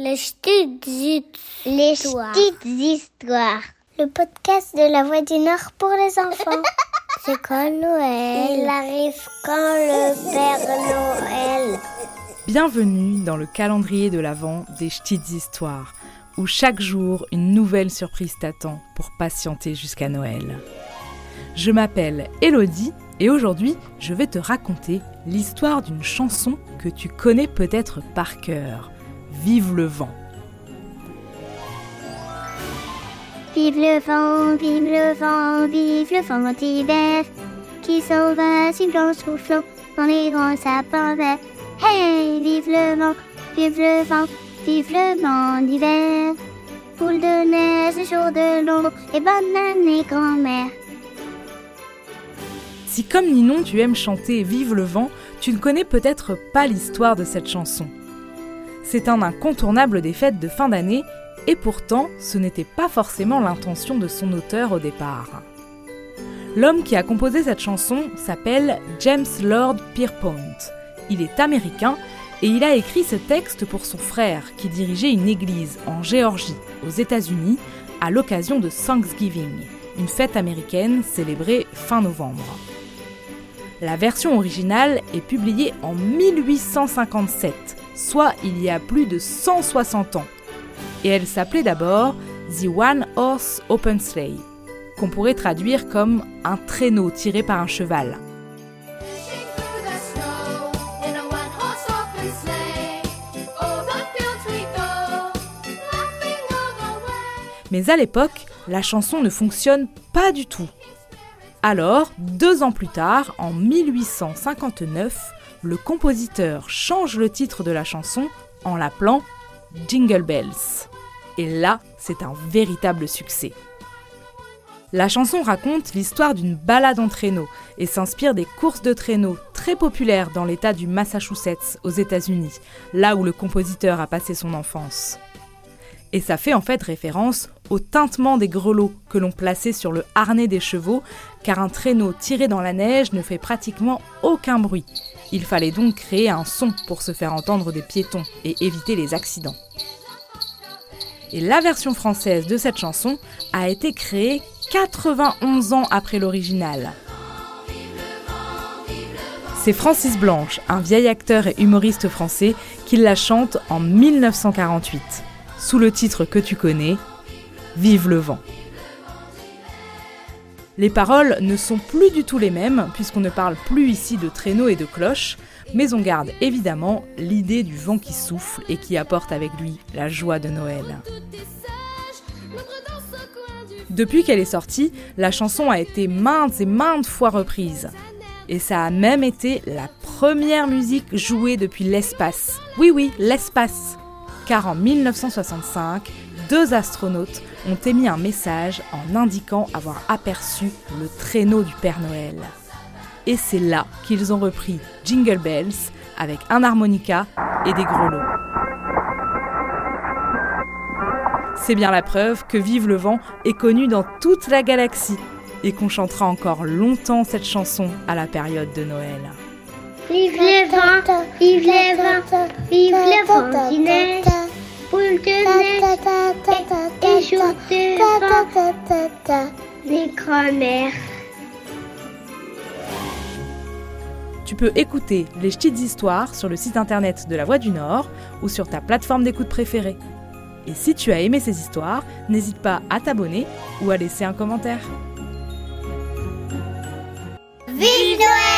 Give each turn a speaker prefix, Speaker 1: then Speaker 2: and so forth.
Speaker 1: Les petites histoires.
Speaker 2: Les petites histoires.
Speaker 1: Le podcast de la Voix du Nord pour les enfants. C'est quand Noël
Speaker 2: Il arrive quand le Père Noël
Speaker 3: Bienvenue dans le calendrier de l'Avent des petites histoires, où chaque jour une nouvelle surprise t'attend pour patienter jusqu'à Noël. Je m'appelle Elodie et aujourd'hui je vais te raconter l'histoire d'une chanson que tu connais peut-être par cœur. Vive le vent.
Speaker 1: Vive le vent, vive le vent, vive le vent d'hiver qui sauvage une blanche soufflant dans les grands sapins verts. Hey, vive le vent, vive le vent, vive le vent d'hiver. Boule de neige, jour de l'ombre et bonne année grand-mère.
Speaker 3: Si comme Ninon tu aimes chanter Vive le vent, tu ne connais peut-être pas l'histoire de cette chanson. C'est un incontournable des fêtes de fin d'année et pourtant ce n'était pas forcément l'intention de son auteur au départ. L'homme qui a composé cette chanson s'appelle James Lord Pierpont. Il est américain et il a écrit ce texte pour son frère qui dirigeait une église en Géorgie, aux États-Unis, à l'occasion de Thanksgiving, une fête américaine célébrée fin novembre. La version originale est publiée en 1857, soit il y a plus de 160 ans. Et elle s'appelait d'abord The One Horse Open Sleigh, qu'on pourrait traduire comme un traîneau tiré par un cheval. Mais à l'époque, la chanson ne fonctionne pas du tout. Alors, deux ans plus tard, en 1859, le compositeur change le titre de la chanson en l'appelant Jingle Bells. Et là, c'est un véritable succès. La chanson raconte l'histoire d'une balade en traîneau et s'inspire des courses de traîneau très populaires dans l'état du Massachusetts aux États-Unis, là où le compositeur a passé son enfance. Et ça fait en fait référence au tintement des grelots que l'on plaçait sur le harnais des chevaux, car un traîneau tiré dans la neige ne fait pratiquement aucun bruit. Il fallait donc créer un son pour se faire entendre des piétons et éviter les accidents. Et la version française de cette chanson a été créée 91 ans après l'original. C'est Francis Blanche, un vieil acteur et humoriste français, qui la chante en 1948 sous le titre que tu connais, Vive le vent. Les paroles ne sont plus du tout les mêmes, puisqu'on ne parle plus ici de traîneaux et de cloches, mais on garde évidemment l'idée du vent qui souffle et qui apporte avec lui la joie de Noël. Depuis qu'elle est sortie, la chanson a été maintes et maintes fois reprise. Et ça a même été la première musique jouée depuis l'espace. Oui oui, l'espace car en 1965, deux astronautes ont émis un message en indiquant avoir aperçu le traîneau du Père Noël. Et c'est là qu'ils ont repris Jingle Bells avec un harmonica et des grelots. C'est bien la preuve que Vive le vent est connu dans toute la galaxie et qu'on chantera encore longtemps cette chanson à la période de Noël.
Speaker 2: Vive le vent, vive le vent, vive le vent du neige, boule de neige et jour de vent, les grand-mères.
Speaker 3: Tu peux écouter les petites histoires sur le site internet de La Voix du Nord ou sur ta plateforme d'écoute préférée. Et si tu as aimé ces histoires, n'hésite pas à t'abonner ou à laisser un commentaire.
Speaker 2: Noël